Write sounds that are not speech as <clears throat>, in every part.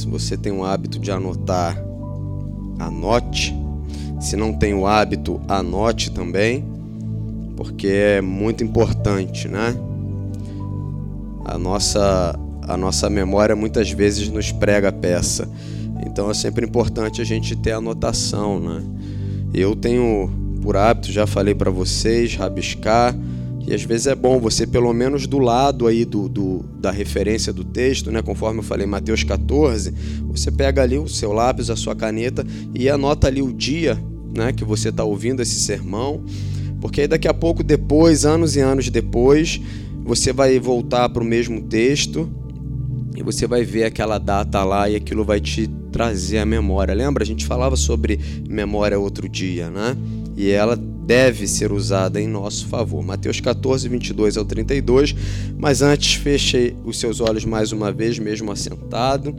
Se você tem o hábito de anotar, anote. Se não tem o hábito, anote também, porque é muito importante, né? A nossa a nossa memória muitas vezes nos prega a peça. Então é sempre importante a gente ter anotação, né? Eu tenho por hábito, já falei para vocês, rabiscar, e às vezes é bom você pelo menos do lado aí do, do, da referência do texto, né, conforme eu falei Mateus 14, você pega ali o seu lápis, a sua caneta e anota ali o dia, né, que você está ouvindo esse sermão, porque aí daqui a pouco depois, anos e anos depois, você vai voltar para o mesmo texto e você vai ver aquela data lá e aquilo vai te trazer a memória. Lembra? A gente falava sobre memória outro dia, né? E ela deve ser usada em nosso favor. Mateus 14, 22 ao 32. Mas antes, feche os seus olhos mais uma vez, mesmo assentado.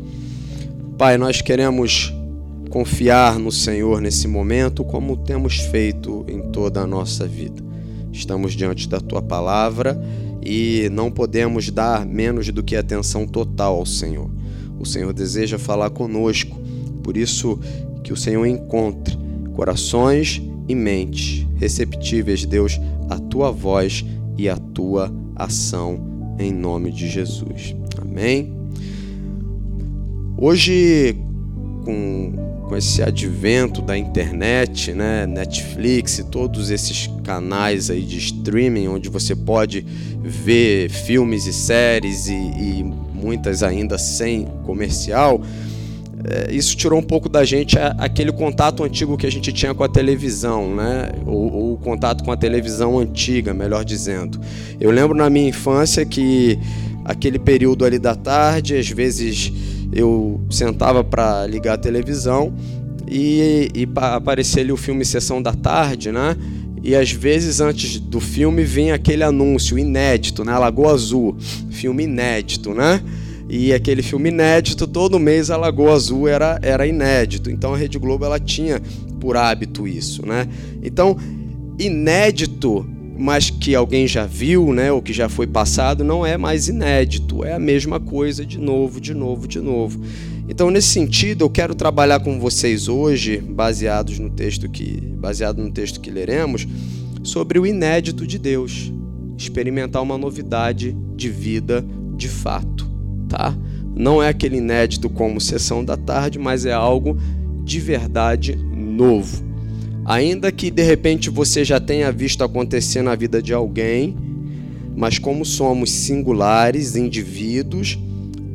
Pai, nós queremos confiar no Senhor nesse momento, como temos feito em toda a nossa vida. Estamos diante da tua palavra e não podemos dar menos do que atenção total ao Senhor. O Senhor deseja falar conosco, por isso que o Senhor encontre corações e mentes receptíveis, Deus, à tua voz e à tua ação, em nome de Jesus. Amém. Hoje, com com esse advento da internet, né, Netflix e todos esses canais aí de streaming onde você pode ver filmes e séries e, e muitas ainda sem comercial, isso tirou um pouco da gente aquele contato antigo que a gente tinha com a televisão, né? Ou, o contato com a televisão antiga, melhor dizendo. Eu lembro na minha infância que aquele período ali da tarde, às vezes eu sentava para ligar a televisão e, e aparecia ali o filme Sessão da Tarde, né? E às vezes antes do filme vinha aquele anúncio inédito, né? Lagoa Azul, filme inédito, né? E aquele filme inédito, todo mês a Lagoa Azul era, era inédito. Então a Rede Globo ela tinha por hábito isso, né? Então, inédito mas que alguém já viu, né, ou que já foi passado, não é mais inédito, é a mesma coisa de novo, de novo, de novo. Então, nesse sentido, eu quero trabalhar com vocês hoje, baseados no texto que, baseado no texto que leremos, sobre o inédito de Deus, experimentar uma novidade de vida de fato, tá? Não é aquele inédito como sessão da tarde, mas é algo de verdade novo. Ainda que de repente você já tenha visto acontecer na vida de alguém, mas como somos singulares, indivíduos,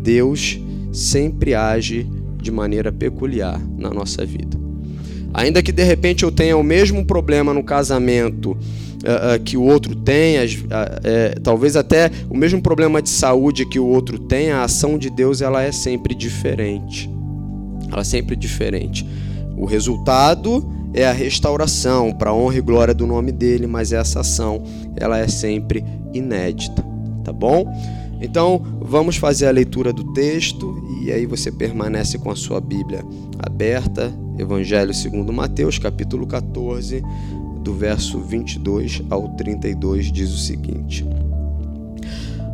Deus sempre age de maneira peculiar na nossa vida. Ainda que de repente eu tenha o mesmo problema no casamento uh, que o outro tem, uh, talvez até o mesmo problema de saúde que o outro tem, a ação de Deus ela é sempre diferente. Ela é sempre diferente. O resultado é a restauração para honra e glória do nome dele, mas essa ação ela é sempre inédita, tá bom? Então, vamos fazer a leitura do texto e aí você permanece com a sua Bíblia aberta, Evangelho segundo Mateus, capítulo 14, do verso 22 ao 32 diz o seguinte: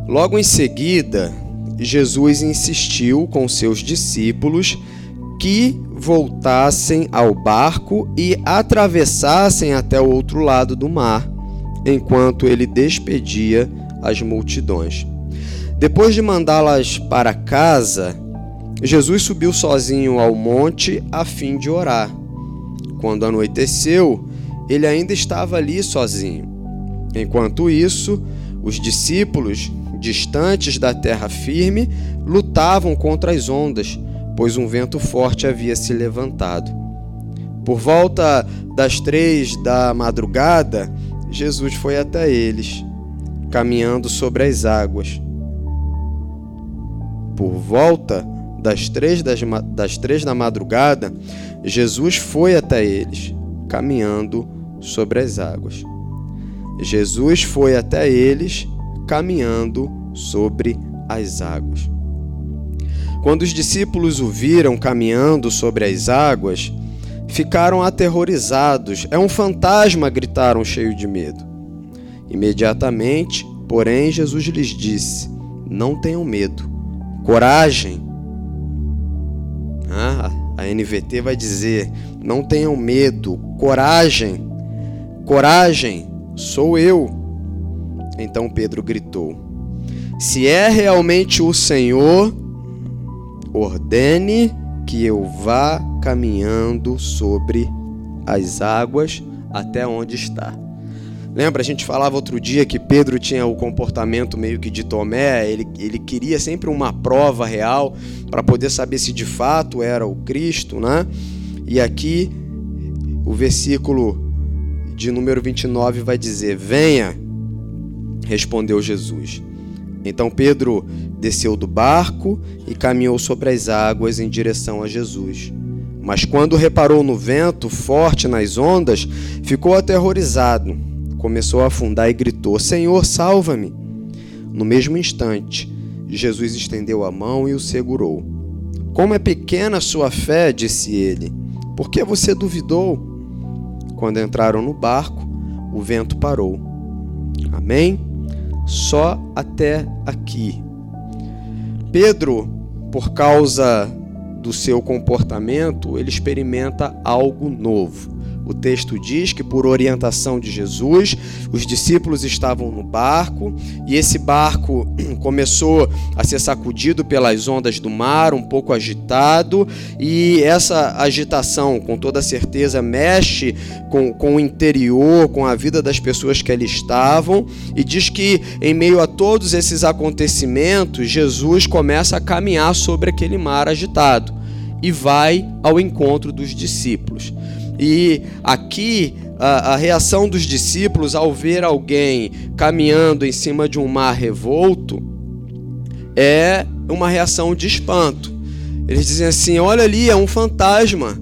Logo em seguida, Jesus insistiu com seus discípulos que voltassem ao barco e atravessassem até o outro lado do mar, enquanto ele despedia as multidões. Depois de mandá-las para casa, Jesus subiu sozinho ao monte a fim de orar. Quando anoiteceu, ele ainda estava ali sozinho. Enquanto isso, os discípulos, distantes da terra firme, lutavam contra as ondas pois um vento forte havia se levantado. Por volta das três da madrugada, Jesus foi até eles, caminhando sobre as águas. Por volta das três, das, das três da madrugada, Jesus foi até eles, caminhando sobre as águas. Jesus foi até eles, caminhando sobre as águas. Quando os discípulos o viram caminhando sobre as águas, ficaram aterrorizados. É um fantasma! gritaram, cheios de medo. Imediatamente, porém, Jesus lhes disse: Não tenham medo. Coragem! A NVT vai dizer: não tenham medo, coragem, coragem, sou eu. Então Pedro gritou: Se é realmente o Senhor, ordene que eu vá caminhando sobre as águas até onde está. Lembra, a gente falava outro dia que Pedro tinha o comportamento meio que de Tomé, ele, ele queria sempre uma prova real para poder saber se de fato era o Cristo, né? E aqui o versículo de número 29 vai dizer: Venha, respondeu Jesus. Então Pedro desceu do barco e caminhou sobre as águas em direção a Jesus. Mas quando reparou no vento forte nas ondas, ficou aterrorizado. Começou a afundar e gritou: Senhor, salva-me! No mesmo instante, Jesus estendeu a mão e o segurou. Como é pequena a sua fé, disse ele. Por que você duvidou? Quando entraram no barco, o vento parou. Amém? Só até aqui. Pedro, por causa do seu comportamento, ele experimenta algo novo. O texto diz que, por orientação de Jesus, os discípulos estavam no barco e esse barco <clears throat> começou a ser sacudido pelas ondas do mar, um pouco agitado, e essa agitação, com toda certeza, mexe com, com o interior, com a vida das pessoas que ali estavam, e diz que, em meio a todos esses acontecimentos, Jesus começa a caminhar sobre aquele mar agitado e vai ao encontro dos discípulos. E aqui a, a, reação dos discípulos ao ver alguém caminhando em cima de um mar revolto é uma reação de espanto. Eles dizem assim: olha ali, é um fantasma.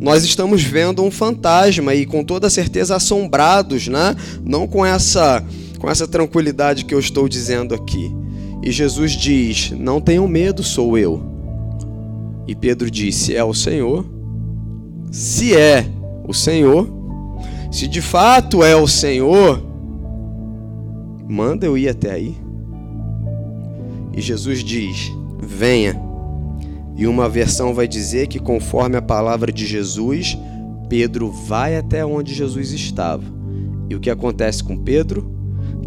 Nós estamos vendo um fantasma e com toda certeza assombrados, né? Não com essa com essa tranquilidade que eu estou dizendo aqui. E Jesus diz: Não tenham medo, sou eu. E Pedro disse: É o Senhor se é o Senhor, se de fato é o Senhor, manda eu ir até aí. E Jesus diz: venha. E uma versão vai dizer que, conforme a palavra de Jesus, Pedro vai até onde Jesus estava. E o que acontece com Pedro?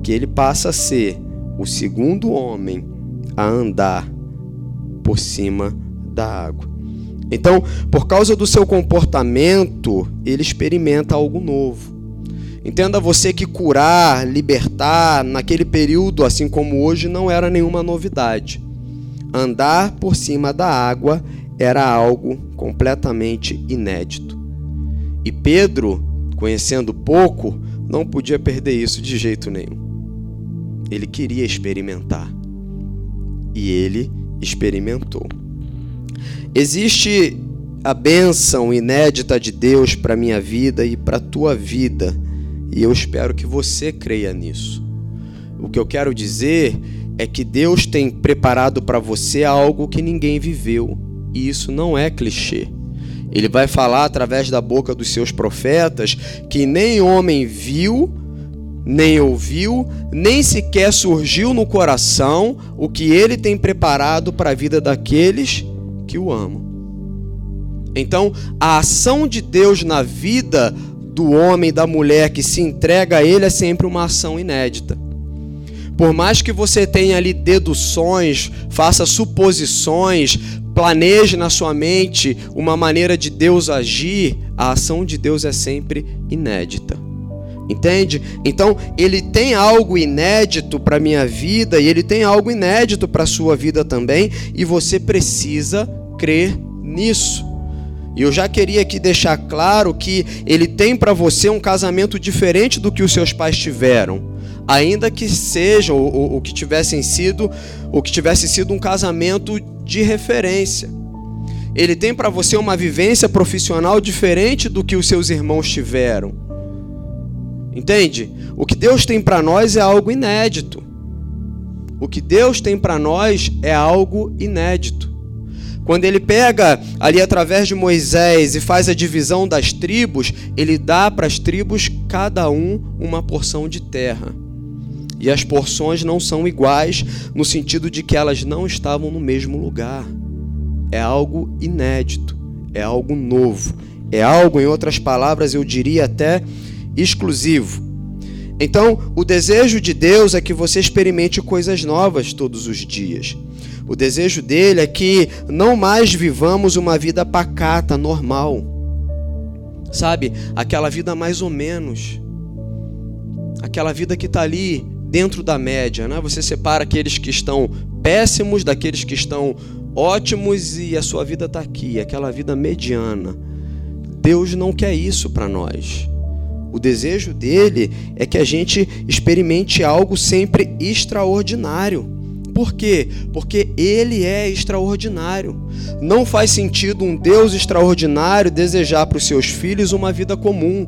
Que ele passa a ser o segundo homem a andar por cima da água. Então, por causa do seu comportamento, ele experimenta algo novo. Entenda você que curar, libertar, naquele período, assim como hoje, não era nenhuma novidade. Andar por cima da água era algo completamente inédito. E Pedro, conhecendo pouco, não podia perder isso de jeito nenhum. Ele queria experimentar. E ele experimentou. Existe a bênção inédita de Deus para minha vida e para tua vida, e eu espero que você creia nisso. O que eu quero dizer é que Deus tem preparado para você algo que ninguém viveu, e isso não é clichê. Ele vai falar através da boca dos seus profetas que nem homem viu, nem ouviu, nem sequer surgiu no coração o que ele tem preparado para a vida daqueles que o amam. Então, a ação de Deus na vida do homem da mulher que se entrega a Ele é sempre uma ação inédita. Por mais que você tenha ali deduções, faça suposições, planeje na sua mente uma maneira de Deus agir, a ação de Deus é sempre inédita. Entende? Então, ele tem algo inédito para minha vida e ele tem algo inédito para sua vida também, e você precisa crer nisso. E eu já queria aqui deixar claro que ele tem para você um casamento diferente do que os seus pais tiveram, ainda que seja o, o que tivessem sido, o que tivesse sido um casamento de referência. Ele tem para você uma vivência profissional diferente do que os seus irmãos tiveram. Entende? O que Deus tem para nós é algo inédito. O que Deus tem para nós é algo inédito. Quando ele pega ali através de Moisés e faz a divisão das tribos, ele dá para as tribos cada um uma porção de terra. E as porções não são iguais no sentido de que elas não estavam no mesmo lugar. é algo inédito, é algo novo, é algo, em outras palavras, eu diria até exclusivo. Então, o desejo de Deus é que você experimente coisas novas todos os dias. O desejo dele é que não mais vivamos uma vida pacata, normal. Sabe? Aquela vida mais ou menos. Aquela vida que está ali dentro da média, né? Você separa aqueles que estão péssimos daqueles que estão ótimos e a sua vida está aqui, aquela vida mediana. Deus não quer isso para nós. O desejo dele é que a gente experimente algo sempre extraordinário. Por quê? Porque ele é extraordinário. Não faz sentido um Deus extraordinário desejar para os seus filhos uma vida comum.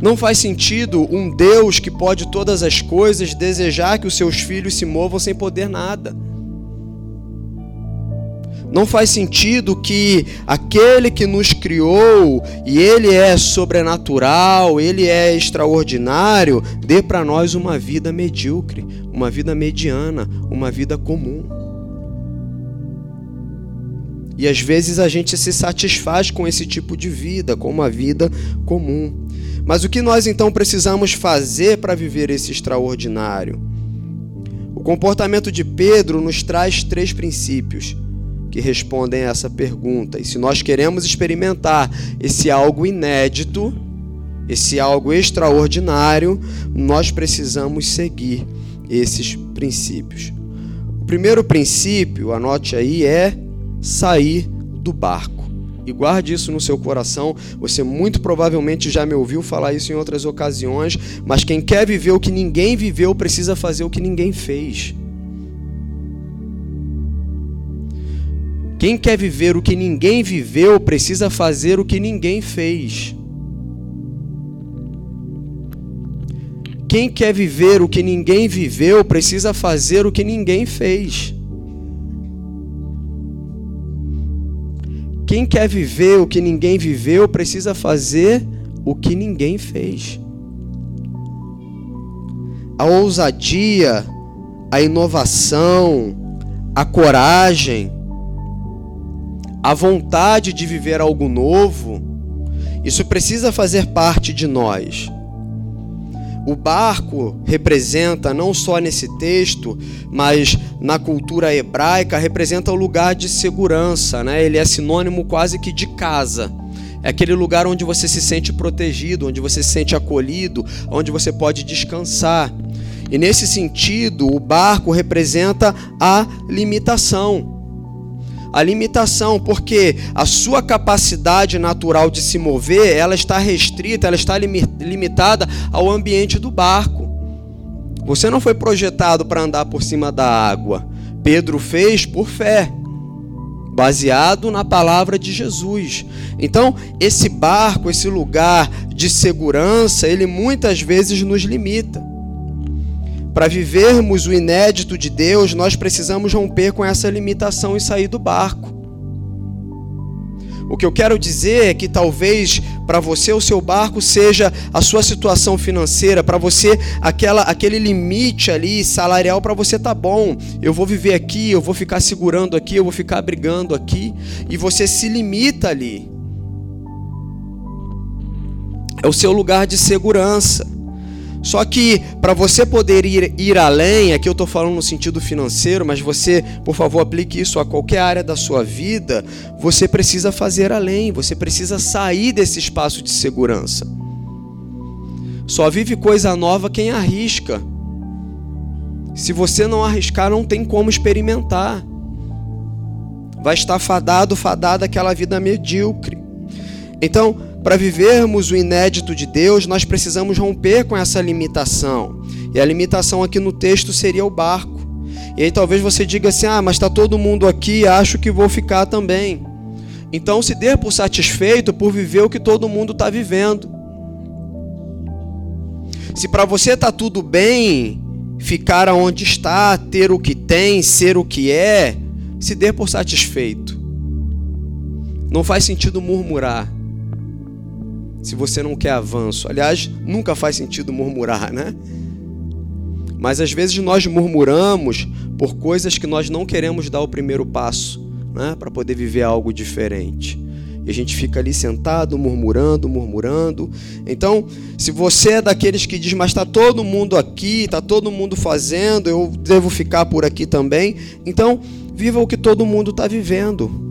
Não faz sentido um Deus que pode todas as coisas desejar que os seus filhos se movam sem poder nada. Não faz sentido que aquele que nos criou e ele é sobrenatural, ele é extraordinário, dê para nós uma vida medíocre, uma vida mediana, uma vida comum. E às vezes a gente se satisfaz com esse tipo de vida, com uma vida comum. Mas o que nós então precisamos fazer para viver esse extraordinário? O comportamento de Pedro nos traz três princípios que respondem a essa pergunta. E se nós queremos experimentar esse algo inédito, esse algo extraordinário, nós precisamos seguir esses princípios. O primeiro princípio, anote aí, é sair do barco. E guarde isso no seu coração. Você muito provavelmente já me ouviu falar isso em outras ocasiões, mas quem quer viver o que ninguém viveu precisa fazer o que ninguém fez. Quem quer viver o que ninguém viveu precisa fazer o que ninguém fez. Quem quer viver o que ninguém viveu precisa fazer o que ninguém fez. Quem quer viver o que ninguém viveu precisa fazer o que ninguém fez. A ousadia, a inovação, a coragem, a vontade de viver algo novo, isso precisa fazer parte de nós. O barco representa, não só nesse texto, mas na cultura hebraica, representa o lugar de segurança, né? ele é sinônimo quase que de casa. É aquele lugar onde você se sente protegido, onde você se sente acolhido, onde você pode descansar. E nesse sentido, o barco representa a limitação a limitação, porque a sua capacidade natural de se mover, ela está restrita, ela está limitada ao ambiente do barco. Você não foi projetado para andar por cima da água. Pedro fez por fé, baseado na palavra de Jesus. Então, esse barco, esse lugar de segurança, ele muitas vezes nos limita. Para vivermos o inédito de Deus, nós precisamos romper com essa limitação e sair do barco. O que eu quero dizer é que talvez para você o seu barco seja a sua situação financeira, para você aquela aquele limite ali salarial para você tá bom. Eu vou viver aqui, eu vou ficar segurando aqui, eu vou ficar brigando aqui e você se limita ali. É o seu lugar de segurança. Só que para você poder ir, ir além, aqui eu estou falando no sentido financeiro, mas você, por favor, aplique isso a qualquer área da sua vida, você precisa fazer além, você precisa sair desse espaço de segurança. Só vive coisa nova quem arrisca. Se você não arriscar, não tem como experimentar. Vai estar fadado, fadada aquela vida medíocre. Então, para vivermos o inédito de Deus, nós precisamos romper com essa limitação. E a limitação aqui no texto seria o barco. E aí talvez você diga assim: ah, mas está todo mundo aqui, acho que vou ficar também. Então se dê por satisfeito por viver o que todo mundo está vivendo. Se para você está tudo bem, ficar onde está, ter o que tem, ser o que é, se dê por satisfeito. Não faz sentido murmurar se você não quer avanço. Aliás, nunca faz sentido murmurar, né? Mas às vezes nós murmuramos por coisas que nós não queremos dar o primeiro passo, né, para poder viver algo diferente. E a gente fica ali sentado, murmurando, murmurando. Então, se você é daqueles que diz, mas está todo mundo aqui, está todo mundo fazendo, eu devo ficar por aqui também. Então, viva o que todo mundo está vivendo.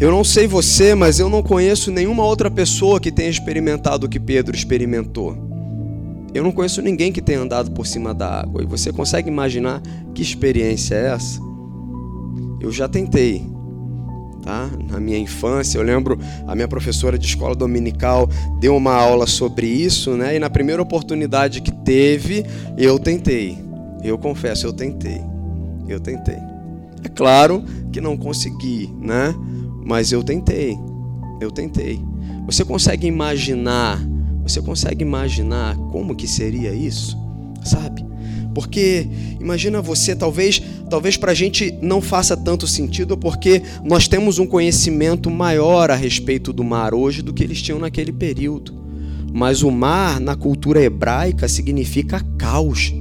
Eu não sei você, mas eu não conheço nenhuma outra pessoa que tenha experimentado o que Pedro experimentou. Eu não conheço ninguém que tenha andado por cima da água. E você consegue imaginar que experiência é essa? Eu já tentei, tá? Na minha infância, eu lembro a minha professora de escola dominical deu uma aula sobre isso, né? E na primeira oportunidade que teve, eu tentei. Eu confesso, eu tentei. Eu tentei. É claro que não consegui, né? Mas eu tentei. Eu tentei. Você consegue imaginar? Você consegue imaginar como que seria isso? Sabe? Porque imagina você, talvez, talvez para a gente não faça tanto sentido, porque nós temos um conhecimento maior a respeito do mar hoje do que eles tinham naquele período. Mas o mar, na cultura hebraica, significa caos.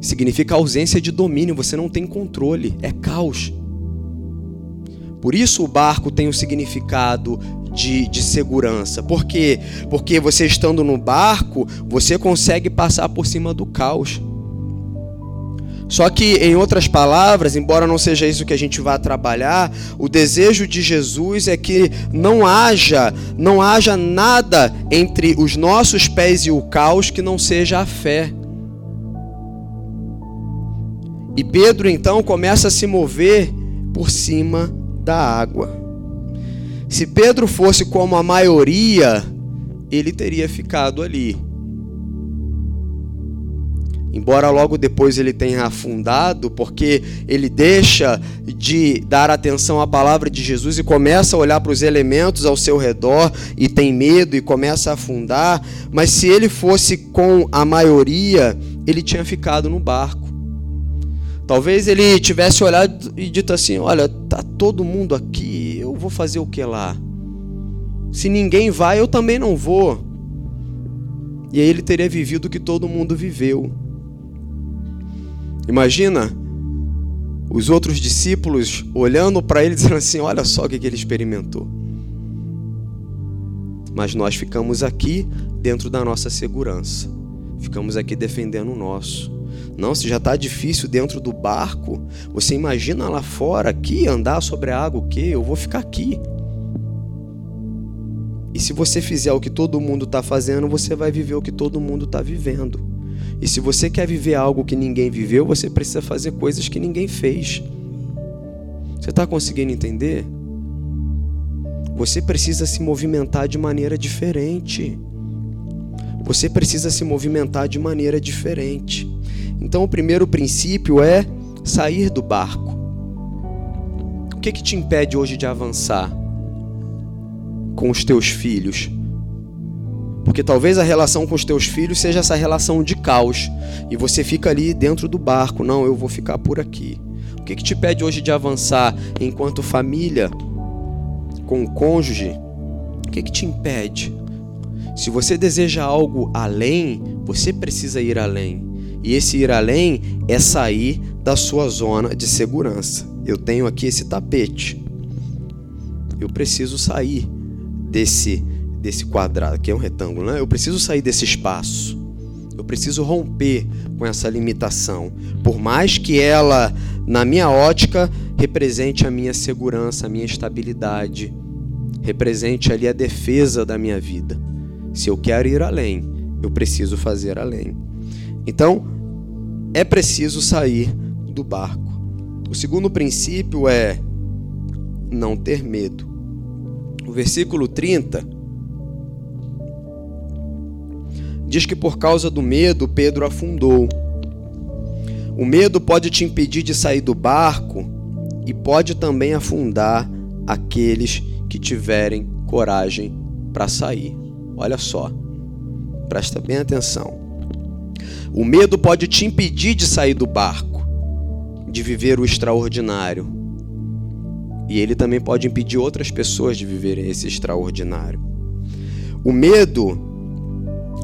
Significa ausência de domínio, você não tem controle, é caos. Por isso o barco tem o um significado de, de segurança. Por quê? Porque você estando no barco, você consegue passar por cima do caos. Só que, em outras palavras, embora não seja isso que a gente vá trabalhar, o desejo de Jesus é que não haja, não haja nada entre os nossos pés e o caos que não seja a fé. E Pedro então começa a se mover por cima da água. Se Pedro fosse como a maioria, ele teria ficado ali. Embora logo depois ele tenha afundado, porque ele deixa de dar atenção à palavra de Jesus e começa a olhar para os elementos ao seu redor e tem medo e começa a afundar, mas se ele fosse com a maioria, ele tinha ficado no barco. Talvez ele tivesse olhado e dito assim: Olha, tá todo mundo aqui, eu vou fazer o que lá? Se ninguém vai, eu também não vou. E aí ele teria vivido o que todo mundo viveu. Imagina os outros discípulos olhando para ele dizendo assim: Olha só o que ele experimentou. Mas nós ficamos aqui dentro da nossa segurança, ficamos aqui defendendo o nosso. Não, se já está difícil dentro do barco, você imagina lá fora, aqui, andar sobre a água, o quê? Eu vou ficar aqui. E se você fizer o que todo mundo está fazendo, você vai viver o que todo mundo está vivendo. E se você quer viver algo que ninguém viveu, você precisa fazer coisas que ninguém fez. Você está conseguindo entender? Você precisa se movimentar de maneira diferente. Você precisa se movimentar de maneira diferente. Então, o primeiro princípio é sair do barco. O que, que te impede hoje de avançar com os teus filhos? Porque talvez a relação com os teus filhos seja essa relação de caos e você fica ali dentro do barco. Não, eu vou ficar por aqui. O que, que te impede hoje de avançar enquanto família, com o cônjuge? O que, que te impede? Se você deseja algo além, você precisa ir além. E esse ir além é sair da sua zona de segurança. Eu tenho aqui esse tapete. Eu preciso sair desse desse quadrado, que é um retângulo, né? Eu preciso sair desse espaço. Eu preciso romper com essa limitação. Por mais que ela, na minha ótica, represente a minha segurança, a minha estabilidade, represente ali a defesa da minha vida. Se eu quero ir além, eu preciso fazer além. Então, é preciso sair do barco. O segundo princípio é não ter medo. O versículo 30 diz que por causa do medo Pedro afundou. O medo pode te impedir de sair do barco e pode também afundar aqueles que tiverem coragem para sair. Olha só, presta bem atenção. O medo pode te impedir de sair do barco, de viver o extraordinário. E ele também pode impedir outras pessoas de viverem esse extraordinário. O medo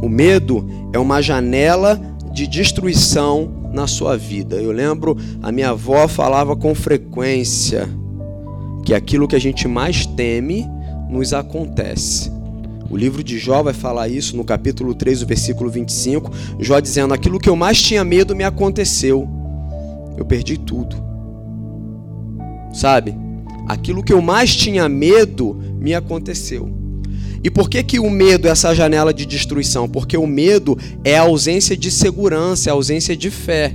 O medo é uma janela de destruição na sua vida. Eu lembro, a minha avó falava com frequência que aquilo que a gente mais teme nos acontece. O livro de Jó vai falar isso no capítulo 3, o versículo 25. Jó dizendo: Aquilo que eu mais tinha medo me aconteceu. Eu perdi tudo. Sabe? Aquilo que eu mais tinha medo me aconteceu. E por que, que o medo é essa janela de destruição? Porque o medo é a ausência de segurança, é a ausência de fé.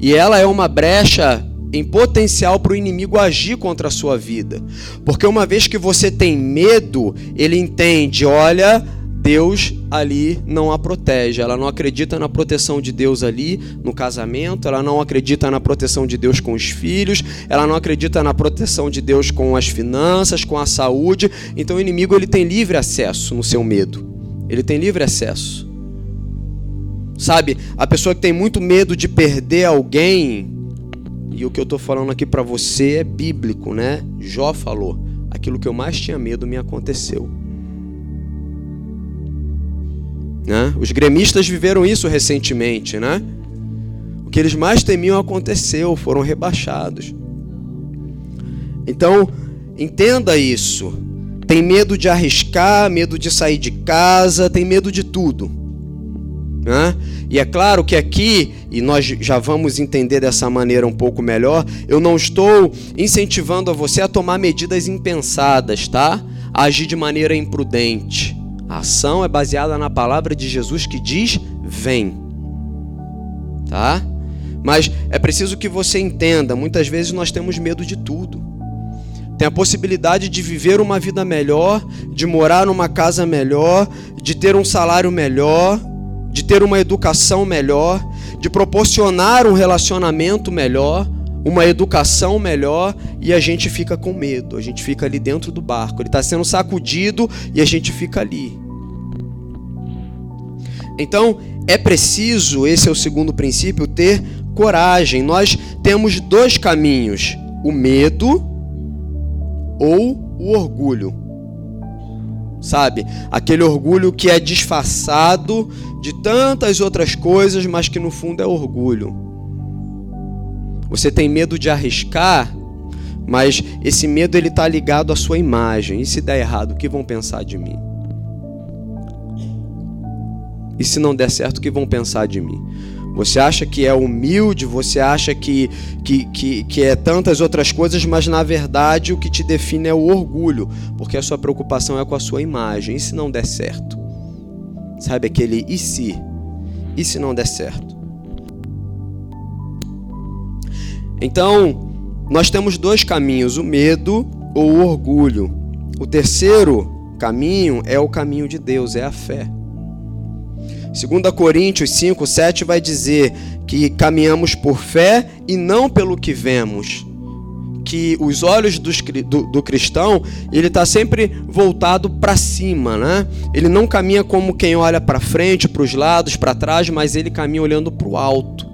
E ela é uma brecha em potencial para o inimigo agir contra a sua vida. Porque uma vez que você tem medo, ele entende: olha, Deus ali não a protege. Ela não acredita na proteção de Deus ali no casamento, ela não acredita na proteção de Deus com os filhos, ela não acredita na proteção de Deus com as finanças, com a saúde. Então o inimigo ele tem livre acesso no seu medo. Ele tem livre acesso. Sabe, a pessoa que tem muito medo de perder alguém, e o que eu estou falando aqui para você é bíblico, né? Jó falou: aquilo que eu mais tinha medo me aconteceu. Né? Os gremistas viveram isso recentemente, né? O que eles mais temiam aconteceu, foram rebaixados. Então, entenda isso. Tem medo de arriscar, medo de sair de casa, tem medo de tudo. Né? E é claro que aqui, e nós já vamos entender dessa maneira um pouco melhor, eu não estou incentivando a você a tomar medidas impensadas, tá? A agir de maneira imprudente. A ação é baseada na palavra de Jesus que diz: vem. Tá? Mas é preciso que você entenda, muitas vezes nós temos medo de tudo. Tem a possibilidade de viver uma vida melhor, de morar numa casa melhor, de ter um salário melhor, de ter uma educação melhor, de proporcionar um relacionamento melhor, uma educação melhor e a gente fica com medo, a gente fica ali dentro do barco, ele está sendo sacudido e a gente fica ali. Então é preciso, esse é o segundo princípio, ter coragem. Nós temos dois caminhos: o medo ou o orgulho. Sabe? Aquele orgulho que é disfarçado de tantas outras coisas, mas que no fundo é orgulho. Você tem medo de arriscar, mas esse medo ele está ligado à sua imagem. E se der errado, o que vão pensar de mim? E se não der certo, o que vão pensar de mim? Você acha que é humilde, você acha que, que, que, que, é tantas outras coisas, mas na verdade o que te define é o orgulho, porque a sua preocupação é com a sua imagem. E se não der certo? Sabe aquele e se? E se não der certo? Então, nós temos dois caminhos: o medo ou o orgulho. O terceiro caminho é o caminho de Deus, é a fé. 2 Coríntios 5, 7 vai dizer que caminhamos por fé e não pelo que vemos. Que os olhos do, do, do cristão, ele está sempre voltado para cima, né? Ele não caminha como quem olha para frente, para os lados, para trás, mas ele caminha olhando para o alto.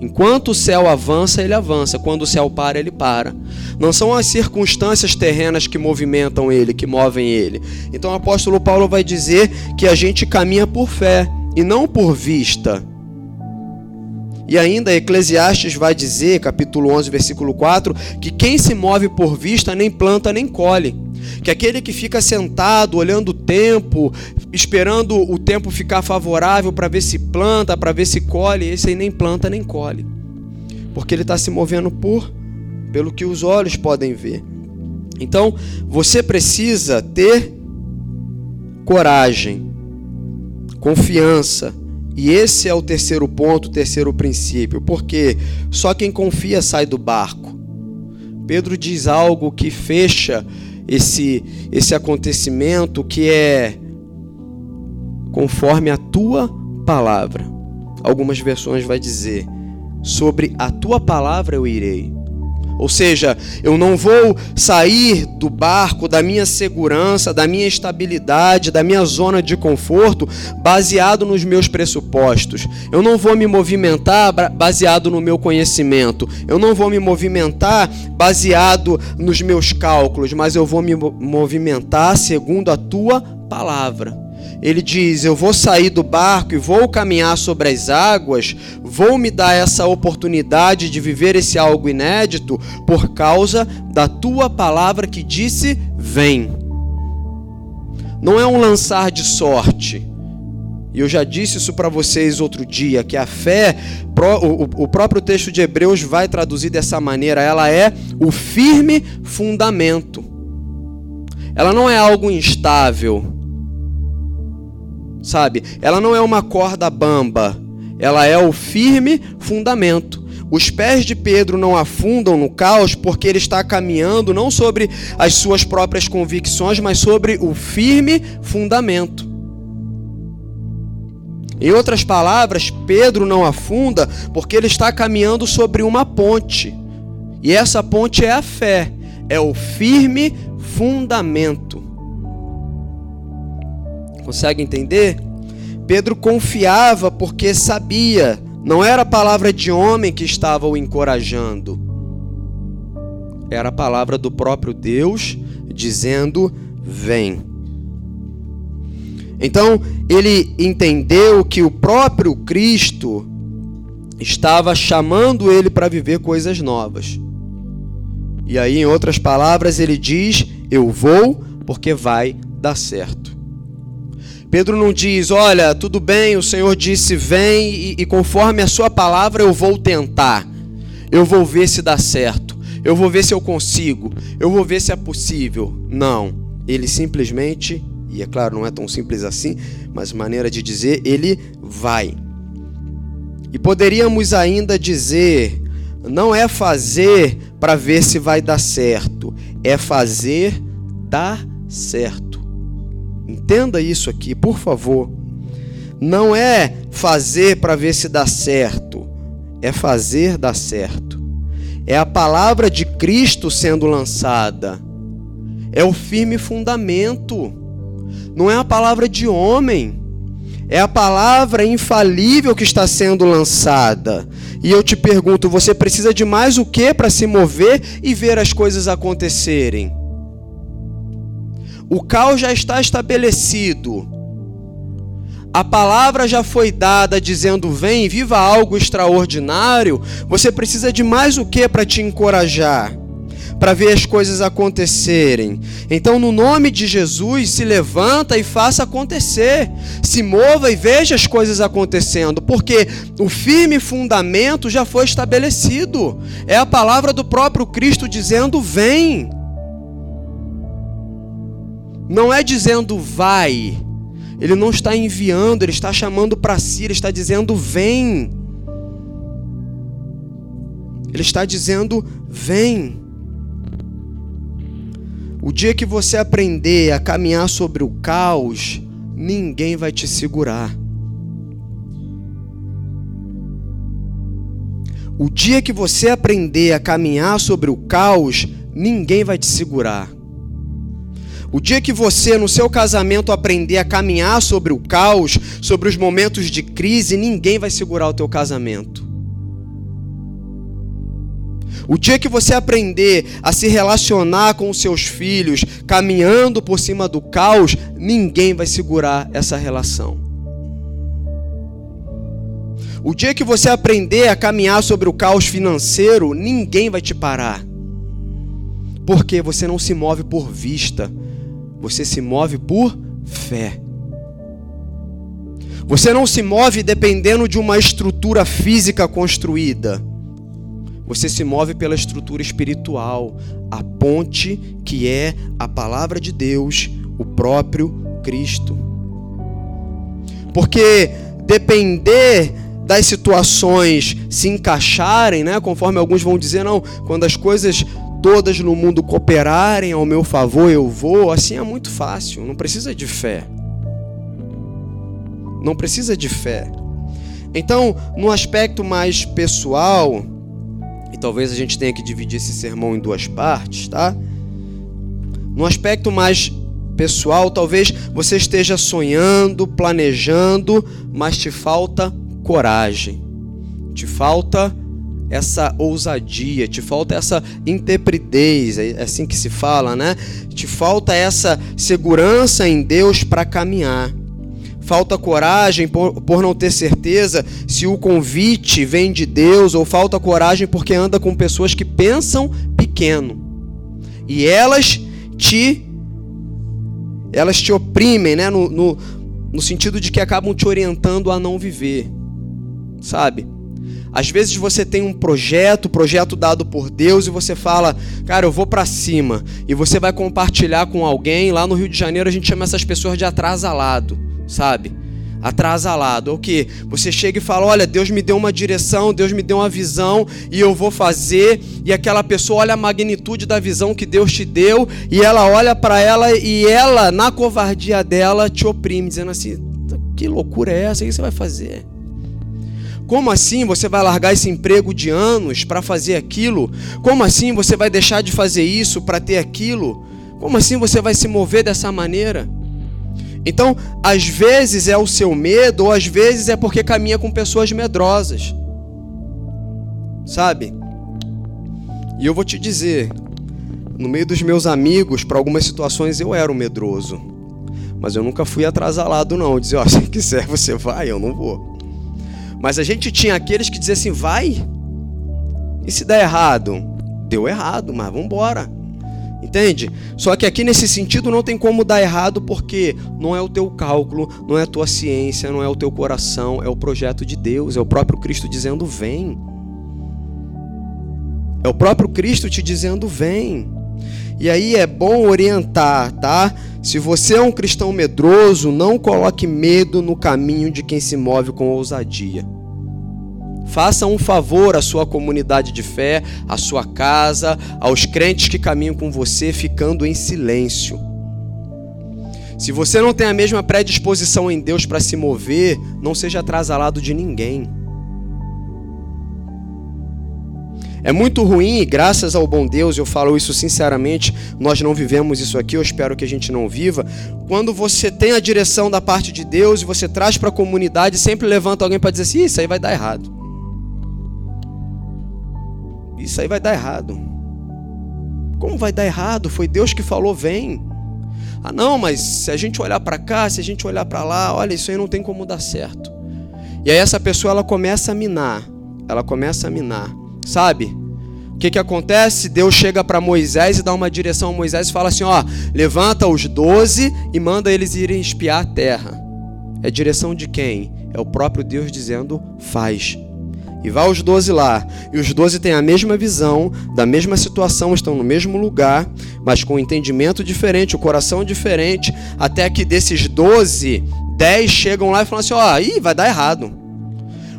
Enquanto o céu avança, ele avança. Quando o céu para, ele para. Não são as circunstâncias terrenas que movimentam ele, que movem ele. Então o apóstolo Paulo vai dizer que a gente caminha por fé e não por vista. E ainda Eclesiastes vai dizer, capítulo 11, versículo 4, que quem se move por vista nem planta nem colhe. Que aquele que fica sentado, olhando o tempo, esperando o tempo ficar favorável para ver se planta, para ver se colhe, esse aí nem planta nem colhe. Porque ele está se movendo por pelo que os olhos podem ver. Então, você precisa ter coragem, confiança. E esse é o terceiro ponto, o terceiro princípio, porque só quem confia sai do barco. Pedro diz algo que fecha esse, esse acontecimento que é conforme a tua palavra. Algumas versões vai dizer: sobre a tua palavra eu irei. Ou seja, eu não vou sair do barco, da minha segurança, da minha estabilidade, da minha zona de conforto, baseado nos meus pressupostos. Eu não vou me movimentar baseado no meu conhecimento. Eu não vou me movimentar baseado nos meus cálculos, mas eu vou me movimentar segundo a tua palavra. Ele diz: Eu vou sair do barco e vou caminhar sobre as águas, vou me dar essa oportunidade de viver esse algo inédito por causa da tua palavra que disse: Vem. Não é um lançar de sorte. E eu já disse isso para vocês outro dia, que a fé, o próprio texto de Hebreus vai traduzir dessa maneira, ela é o firme fundamento. Ela não é algo instável sabe? Ela não é uma corda bamba, ela é o firme fundamento. Os pés de Pedro não afundam no caos porque ele está caminhando não sobre as suas próprias convicções, mas sobre o firme fundamento. Em outras palavras, Pedro não afunda porque ele está caminhando sobre uma ponte. E essa ponte é a fé, é o firme fundamento. Consegue entender? Pedro confiava porque sabia, não era a palavra de homem que estava o encorajando, era a palavra do próprio Deus dizendo: Vem. Então ele entendeu que o próprio Cristo estava chamando ele para viver coisas novas. E aí, em outras palavras, ele diz: Eu vou porque vai dar certo. Pedro não diz, olha, tudo bem, o Senhor disse, vem e, e, conforme a sua palavra eu vou tentar. Eu vou ver se dá certo. Eu vou ver se eu consigo. Eu vou ver se é possível. Não. Ele simplesmente, e é claro, não é tão simples assim, mas maneira de dizer, ele vai. E poderíamos ainda dizer, não é fazer para ver se vai dar certo, é fazer dar certo. Entenda isso aqui, por favor. Não é fazer para ver se dá certo, é fazer dar certo. É a palavra de Cristo sendo lançada. É o firme fundamento. Não é a palavra de homem. É a palavra infalível que está sendo lançada. E eu te pergunto, você precisa de mais o que para se mover e ver as coisas acontecerem? O caos já está estabelecido. A palavra já foi dada dizendo: vem, viva algo extraordinário. Você precisa de mais o que para te encorajar? Para ver as coisas acontecerem. Então, no nome de Jesus, se levanta e faça acontecer. Se mova e veja as coisas acontecendo, porque o firme fundamento já foi estabelecido. É a palavra do próprio Cristo dizendo: vem. Não é dizendo vai. Ele não está enviando, ele está chamando para si, ele está dizendo vem. Ele está dizendo vem. O dia que você aprender a caminhar sobre o caos, ninguém vai te segurar. O dia que você aprender a caminhar sobre o caos, ninguém vai te segurar. O dia que você, no seu casamento, aprender a caminhar sobre o caos, sobre os momentos de crise, ninguém vai segurar o teu casamento. O dia que você aprender a se relacionar com os seus filhos, caminhando por cima do caos, ninguém vai segurar essa relação. O dia que você aprender a caminhar sobre o caos financeiro, ninguém vai te parar. Porque você não se move por vista, você se move por fé. Você não se move dependendo de uma estrutura física construída. Você se move pela estrutura espiritual, a ponte que é a palavra de Deus, o próprio Cristo. Porque depender das situações se encaixarem, né, conforme alguns vão dizer, não, quando as coisas todas no mundo cooperarem ao meu favor, eu vou, assim é muito fácil, não precisa de fé. Não precisa de fé. Então, no aspecto mais pessoal, e talvez a gente tenha que dividir esse sermão em duas partes, tá? No aspecto mais pessoal, talvez você esteja sonhando, planejando, mas te falta coragem. Te falta essa ousadia, te falta essa intrepidez, é assim que se fala, né? Te falta essa segurança em Deus para caminhar. falta coragem por, por não ter certeza se o convite vem de Deus, ou falta coragem porque anda com pessoas que pensam pequeno. E elas te elas te oprimem, né? No, no, no sentido de que acabam te orientando a não viver. Sabe? Às vezes você tem um projeto, projeto dado por Deus, e você fala, cara, eu vou para cima. E você vai compartilhar com alguém. Lá no Rio de Janeiro a gente chama essas pessoas de atrasalado, sabe? Atrasalado. É o que? Você chega e fala: Olha, Deus me deu uma direção, Deus me deu uma visão e eu vou fazer. E aquela pessoa olha a magnitude da visão que Deus te deu e ela olha para ela e ela, na covardia dela, te oprime, dizendo assim: Que loucura é essa? O que você vai fazer? Como assim você vai largar esse emprego de anos para fazer aquilo? Como assim você vai deixar de fazer isso para ter aquilo? Como assim você vai se mover dessa maneira? Então, às vezes é o seu medo, ou às vezes é porque caminha com pessoas medrosas. Sabe? E eu vou te dizer, no meio dos meus amigos, para algumas situações eu era um medroso. Mas eu nunca fui atrasalado, não. Dizia, ó, <laughs> se quiser você vai, eu não vou. Mas a gente tinha aqueles que diziam assim: vai. E se der errado? Deu errado, mas vamos embora. Entende? Só que aqui nesse sentido não tem como dar errado porque não é o teu cálculo, não é a tua ciência, não é o teu coração, é o projeto de Deus, é o próprio Cristo dizendo: vem. É o próprio Cristo te dizendo: vem. E aí é bom orientar, tá? Se você é um cristão medroso, não coloque medo no caminho de quem se move com ousadia. Faça um favor à sua comunidade de fé, à sua casa, aos crentes que caminham com você, ficando em silêncio. Se você não tem a mesma predisposição em Deus para se mover, não seja atrasalado de ninguém. É muito ruim, e graças ao bom Deus, eu falo isso sinceramente, nós não vivemos isso aqui, eu espero que a gente não viva. Quando você tem a direção da parte de Deus e você traz para a comunidade, sempre levanta alguém para dizer assim: Isso aí vai dar errado. Isso aí vai dar errado. Como vai dar errado? Foi Deus que falou: Vem. Ah, não, mas se a gente olhar para cá, se a gente olhar para lá, olha, isso aí não tem como dar certo. E aí essa pessoa ela começa a minar, ela começa a minar. Sabe? O que, que acontece? Deus chega para Moisés e dá uma direção a Moisés e fala assim: ó, levanta os doze e manda eles irem espiar a terra. É direção de quem? É o próprio Deus dizendo: faz. E vai os doze lá. E os doze têm a mesma visão, da mesma situação, estão no mesmo lugar, mas com um entendimento diferente, o coração diferente, até que desses doze, dez chegam lá e falam assim: ó, ih, vai dar errado.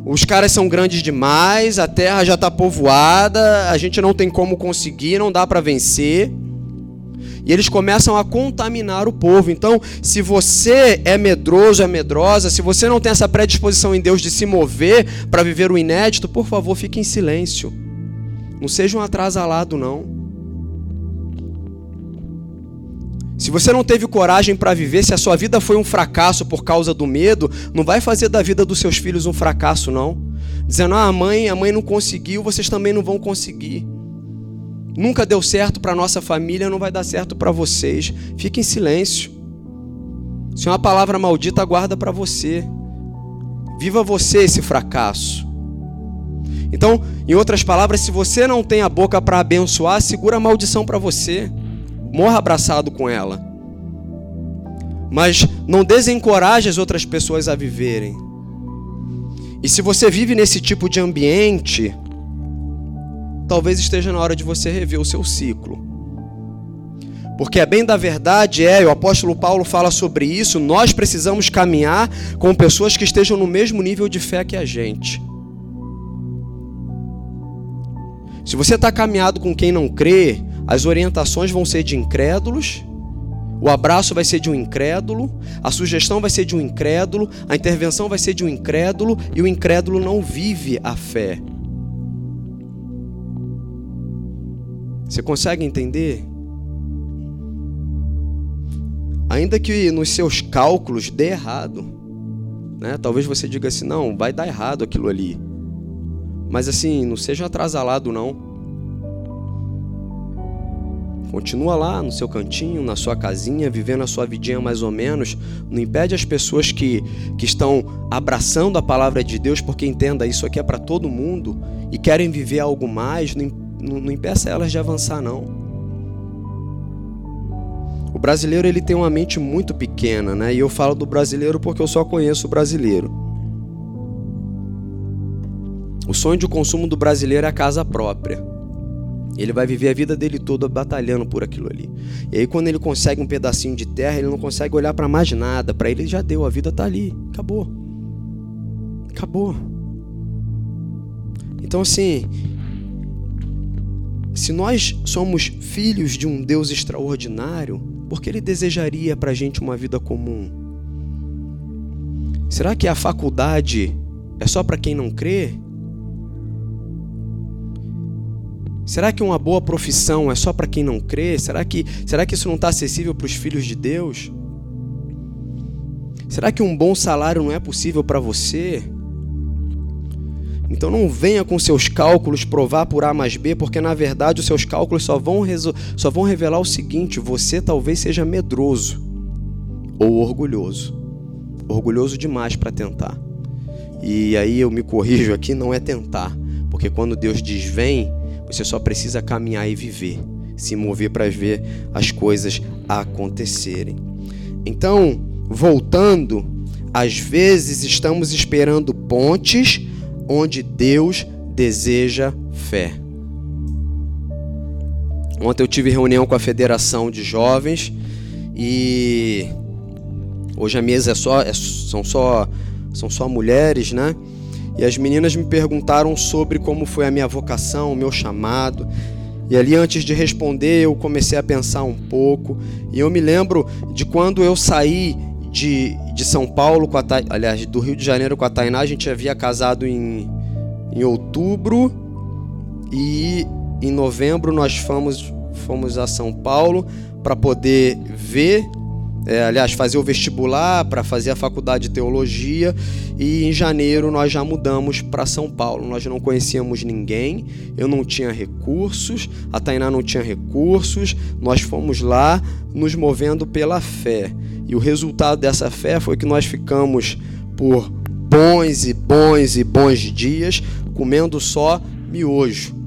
Os caras são grandes demais, a terra já está povoada, a gente não tem como conseguir, não dá para vencer. E eles começam a contaminar o povo. Então, se você é medroso, é medrosa, se você não tem essa predisposição em Deus de se mover para viver o inédito, por favor, fique em silêncio. Não seja um atrasalado, não. Se você não teve coragem para viver, se a sua vida foi um fracasso por causa do medo, não vai fazer da vida dos seus filhos um fracasso, não. Dizendo, ah, a mãe, a mãe não conseguiu, vocês também não vão conseguir. Nunca deu certo para nossa família, não vai dar certo para vocês. Fique em silêncio. Se uma palavra maldita, guarda para você. Viva você esse fracasso. Então, em outras palavras, se você não tem a boca para abençoar, segura a maldição para você morra abraçado com ela. Mas não desencoraje as outras pessoas a viverem. E se você vive nesse tipo de ambiente, talvez esteja na hora de você rever o seu ciclo. Porque é bem da verdade, é, o apóstolo Paulo fala sobre isso, nós precisamos caminhar com pessoas que estejam no mesmo nível de fé que a gente. Se você está caminhado com quem não crê, as orientações vão ser de incrédulos, o abraço vai ser de um incrédulo, a sugestão vai ser de um incrédulo, a intervenção vai ser de um incrédulo e o incrédulo não vive a fé. Você consegue entender? Ainda que nos seus cálculos dê errado, né? Talvez você diga assim, não, vai dar errado aquilo ali. Mas assim, não seja atrasalado não. Continua lá no seu cantinho, na sua casinha, vivendo a sua vidinha mais ou menos. Não impede as pessoas que, que estão abraçando a palavra de Deus, porque entenda, isso aqui é para todo mundo e querem viver algo mais. Não, não, impeça elas de avançar, não. O brasileiro ele tem uma mente muito pequena, né? E eu falo do brasileiro porque eu só conheço o brasileiro. O sonho de consumo do brasileiro é a casa própria. Ele vai viver a vida dele toda batalhando por aquilo ali. E aí quando ele consegue um pedacinho de terra, ele não consegue olhar para mais nada. Para ele já deu, a vida tá ali, acabou. Acabou. Então assim, se nós somos filhos de um Deus extraordinário, por que ele desejaria para a gente uma vida comum? Será que a faculdade é só para quem não crê? Será que uma boa profissão é só para quem não crê? Será que, será que isso não está acessível para os filhos de Deus? Será que um bom salário não é possível para você? Então não venha com seus cálculos provar por A mais B, porque na verdade os seus cálculos só vão, só vão revelar o seguinte: você talvez seja medroso ou orgulhoso. Orgulhoso demais para tentar. E aí eu me corrijo aqui: não é tentar, porque quando Deus diz vem, você só precisa caminhar e viver, se mover para ver as coisas acontecerem. Então, voltando, às vezes estamos esperando pontes onde Deus deseja fé. Ontem eu tive reunião com a Federação de Jovens e hoje a mesa é só, é, são só são só mulheres, né? E as meninas me perguntaram sobre como foi a minha vocação, o meu chamado. E ali, antes de responder, eu comecei a pensar um pouco. E eu me lembro de quando eu saí de, de São Paulo, com a, aliás, do Rio de Janeiro com a Tainá. A gente havia casado em, em outubro. E em novembro nós fomos, fomos a São Paulo para poder ver é, aliás, fazer o vestibular para fazer a faculdade de teologia e em janeiro nós já mudamos para São Paulo. Nós não conhecíamos ninguém, eu não tinha recursos, a Tainá não tinha recursos, nós fomos lá nos movendo pela fé. E o resultado dessa fé foi que nós ficamos por bons e bons e bons dias comendo só miojo.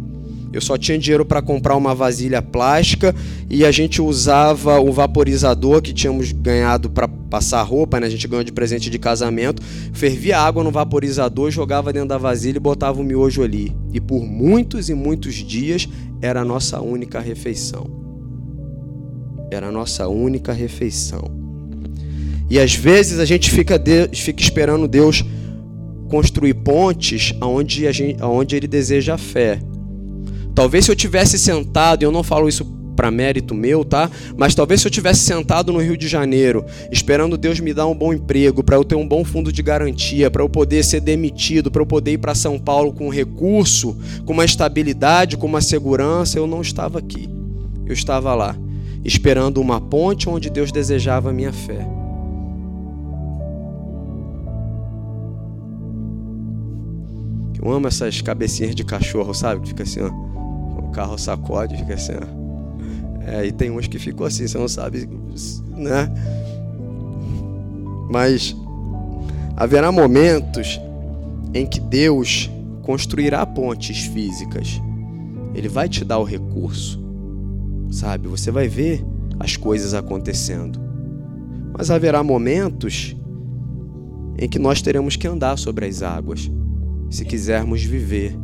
Eu só tinha dinheiro para comprar uma vasilha plástica e a gente usava o vaporizador que tínhamos ganhado para passar roupa, né? A gente ganhou de presente de casamento. Fervia água no vaporizador, jogava dentro da vasilha e botava o miojo ali. E por muitos e muitos dias era a nossa única refeição. Era a nossa única refeição. E às vezes a gente fica, de, fica esperando Deus construir pontes aonde, a gente, aonde Ele deseja a fé. Talvez se eu tivesse sentado, e eu não falo isso para mérito meu, tá? Mas talvez se eu tivesse sentado no Rio de Janeiro, esperando Deus me dar um bom emprego, para eu ter um bom fundo de garantia, para eu poder ser demitido, para eu poder ir para São Paulo com recurso, com uma estabilidade, com uma segurança, eu não estava aqui. Eu estava lá, esperando uma ponte onde Deus desejava a minha fé. Eu amo essas cabecinhas de cachorro, sabe? Que fica assim, ó carro sacode, fica assim. É, e tem uns que ficam assim, você não sabe, né? Mas haverá momentos em que Deus construirá pontes físicas. Ele vai te dar o recurso, sabe? Você vai ver as coisas acontecendo. Mas haverá momentos em que nós teremos que andar sobre as águas, se quisermos viver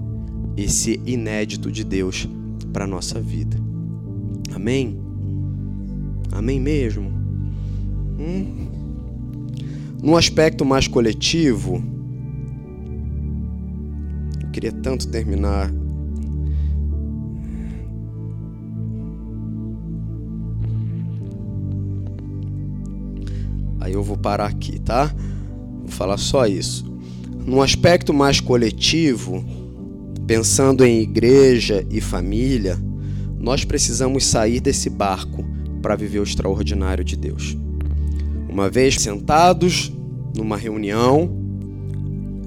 esse inédito de Deus para a nossa vida. Amém? Amém mesmo? Hum? No aspecto mais coletivo, eu queria tanto terminar. Aí eu vou parar aqui, tá? Vou falar só isso. No aspecto mais coletivo, Pensando em igreja e família, nós precisamos sair desse barco para viver o extraordinário de Deus. Uma vez sentados numa reunião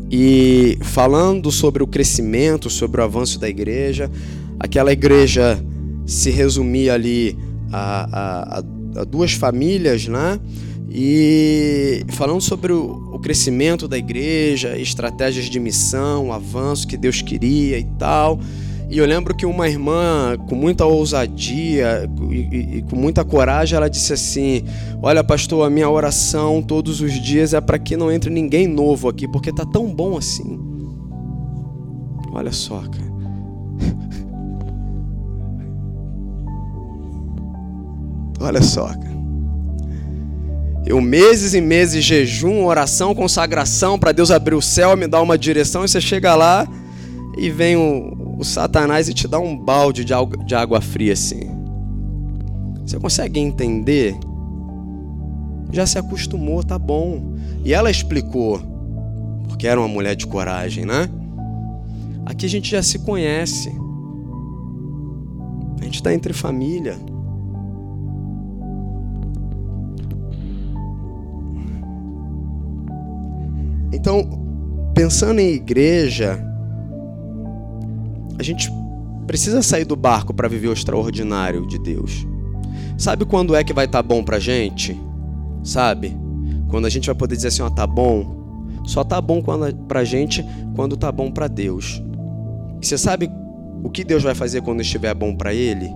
e falando sobre o crescimento, sobre o avanço da igreja, aquela igreja se resumia ali a, a, a duas famílias, né? E falando sobre o, crescimento da igreja, estratégias de missão, o avanço que Deus queria e tal. E eu lembro que uma irmã, com muita ousadia e, e, e com muita coragem, ela disse assim: Olha, pastor, a minha oração todos os dias é para que não entre ninguém novo aqui, porque tá tão bom assim. Olha só, cara. <laughs> Olha só, cara. Eu meses e meses jejum, oração, consagração para Deus abrir o céu, me dar uma direção, e você chega lá e vem o, o Satanás e te dá um balde de, de água fria assim. Você consegue entender? Já se acostumou, tá bom. E ela explicou, porque era uma mulher de coragem, né? Aqui a gente já se conhece. A gente está entre família. Então, pensando em igreja, a gente precisa sair do barco para viver o extraordinário de Deus. Sabe quando é que vai estar tá bom pra gente? Sabe? Quando a gente vai poder dizer assim, ó, tá bom. Só tá bom quando, pra gente quando tá bom para Deus. Você sabe o que Deus vai fazer quando estiver bom para ele?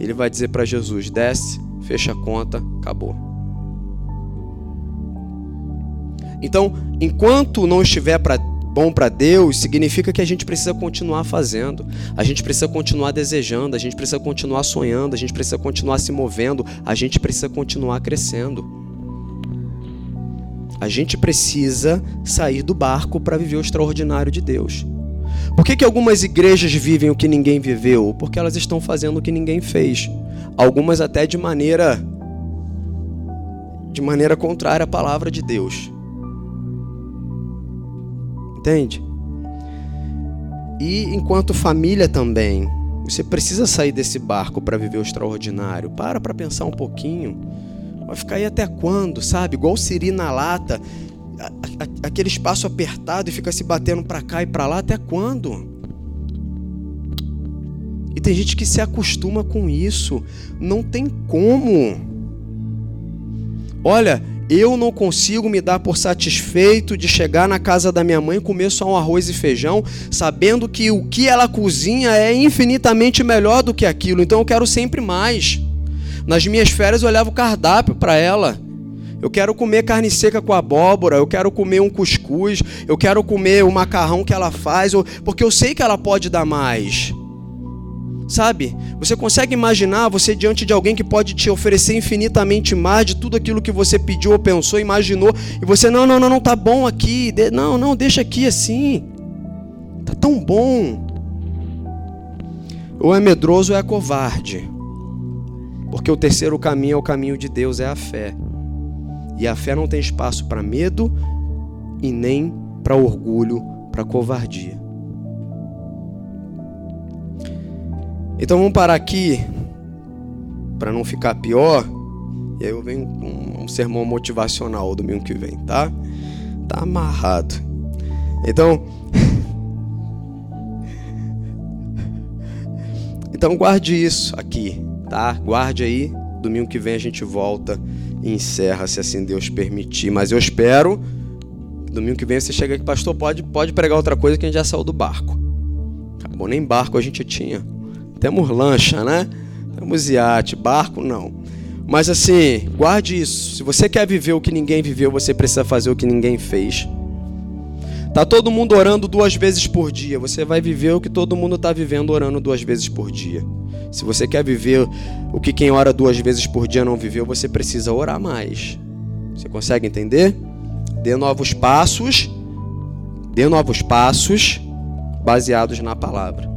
Ele vai dizer para Jesus: desce, fecha a conta, acabou. Então, enquanto não estiver pra, bom para Deus, significa que a gente precisa continuar fazendo, a gente precisa continuar desejando, a gente precisa continuar sonhando, a gente precisa continuar se movendo, a gente precisa continuar crescendo. A gente precisa sair do barco para viver o extraordinário de Deus. Por que, que algumas igrejas vivem o que ninguém viveu? Porque elas estão fazendo o que ninguém fez. Algumas até de maneira de maneira contrária à palavra de Deus. Entende? E enquanto família também, você precisa sair desse barco para viver o extraordinário. Para para pensar um pouquinho. Vai ficar aí até quando, sabe? Igual Siri na lata, aquele espaço apertado e fica se batendo para cá e para lá até quando? E tem gente que se acostuma com isso. Não tem como. Olha, eu não consigo me dar por satisfeito de chegar na casa da minha mãe e comer só um arroz e feijão, sabendo que o que ela cozinha é infinitamente melhor do que aquilo. Então eu quero sempre mais. Nas minhas férias eu olhava o cardápio para ela. Eu quero comer carne seca com abóbora, eu quero comer um cuscuz, eu quero comer o macarrão que ela faz, porque eu sei que ela pode dar mais. Sabe? Você consegue imaginar você diante de alguém que pode te oferecer infinitamente mais de tudo aquilo que você pediu ou pensou, imaginou, e você, não, não, não, não, tá bom aqui, não, não, deixa aqui assim. Tá tão bom. Ou é medroso ou é covarde. Porque o terceiro caminho é o caminho de Deus, é a fé. E a fé não tem espaço para medo e nem para orgulho, para covardia. Então vamos parar aqui para não ficar pior. E aí eu venho com um sermão motivacional domingo que vem, tá? Tá amarrado. Então <laughs> Então guarde isso aqui, tá? Guarde aí. Domingo que vem a gente volta e encerra, se assim Deus permitir. Mas eu espero domingo que vem você chega aqui, pastor, pode, pode pregar outra coisa que a gente já saiu do barco. Acabou, nem barco a gente tinha. Temos lancha, né? Temos iate, barco não. Mas assim, guarde isso. Se você quer viver o que ninguém viveu, você precisa fazer o que ninguém fez. Tá todo mundo orando duas vezes por dia. Você vai viver o que todo mundo está vivendo orando duas vezes por dia. Se você quer viver o que quem ora duas vezes por dia não viveu, você precisa orar mais. Você consegue entender? Dê novos passos. Dê novos passos baseados na palavra.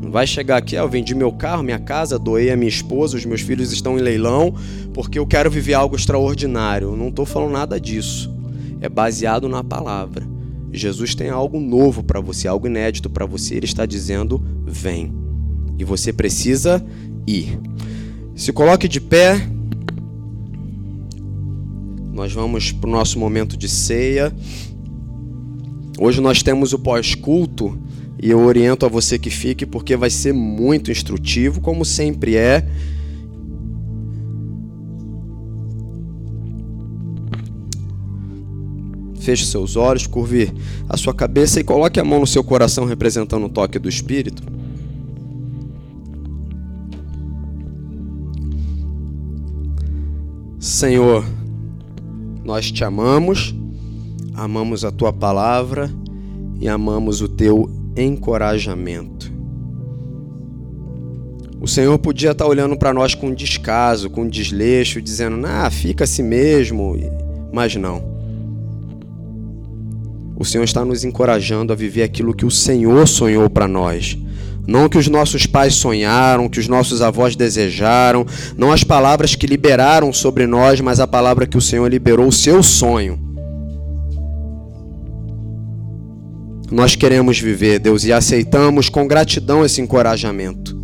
Não vai chegar aqui, ah, eu vendi meu carro, minha casa, doei a minha esposa, os meus filhos estão em leilão, porque eu quero viver algo extraordinário. Não estou falando nada disso. É baseado na palavra. Jesus tem algo novo para você, algo inédito para você. Ele está dizendo: vem. E você precisa ir. Se coloque de pé. Nós vamos para o nosso momento de ceia. Hoje nós temos o pós-culto E eu oriento a você que fique porque vai ser muito instrutivo, como sempre é. Feche seus olhos, curve a sua cabeça e coloque a mão no seu coração representando o toque do Espírito. Senhor, nós te amamos, amamos a tua palavra e amamos o teu encorajamento. O Senhor podia estar olhando para nós com descaso, com desleixo, dizendo: "Ah, fica assim mesmo", mas não. O Senhor está nos encorajando a viver aquilo que o Senhor sonhou para nós. Não que os nossos pais sonharam, que os nossos avós desejaram, não as palavras que liberaram sobre nós, mas a palavra que o Senhor liberou, o seu sonho. Nós queremos viver, Deus, e aceitamos com gratidão esse encorajamento.